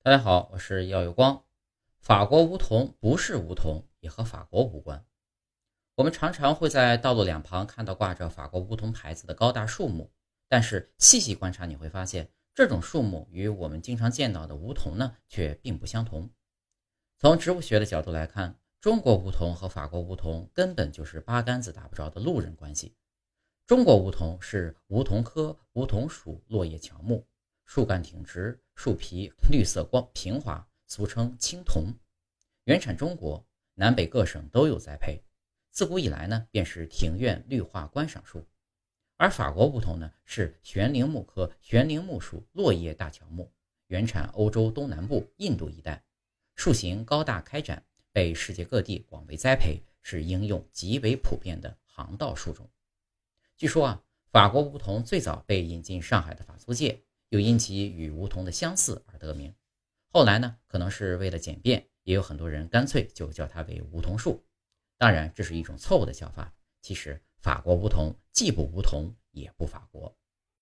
大家好，我是耀有光。法国梧桐不是梧桐，也和法国无关。我们常常会在道路两旁看到挂着法国梧桐牌子的高大树木，但是细细观察，你会发现这种树木与我们经常见到的梧桐呢，却并不相同。从植物学的角度来看，中国梧桐和法国梧桐根本就是八竿子打不着的路人关系。中国梧桐是梧桐科梧桐属落叶乔木，树干挺直，树皮绿色光平滑，俗称青铜。原产中国，南北各省都有栽培。自古以来呢，便是庭院绿化观赏树。而法国梧桐呢，是悬铃木科悬铃木属落叶大乔木，原产欧洲东南部、印度一带，树形高大开展，被世界各地广为栽培，是应用极为普遍的行道树种。据说啊，法国梧桐最早被引进上海的法租界，又因其与梧桐的相似而得名。后来呢，可能是为了简便，也有很多人干脆就叫它为梧桐树。当然，这是一种错误的叫法。其实，法国梧桐既不梧桐，也不法国。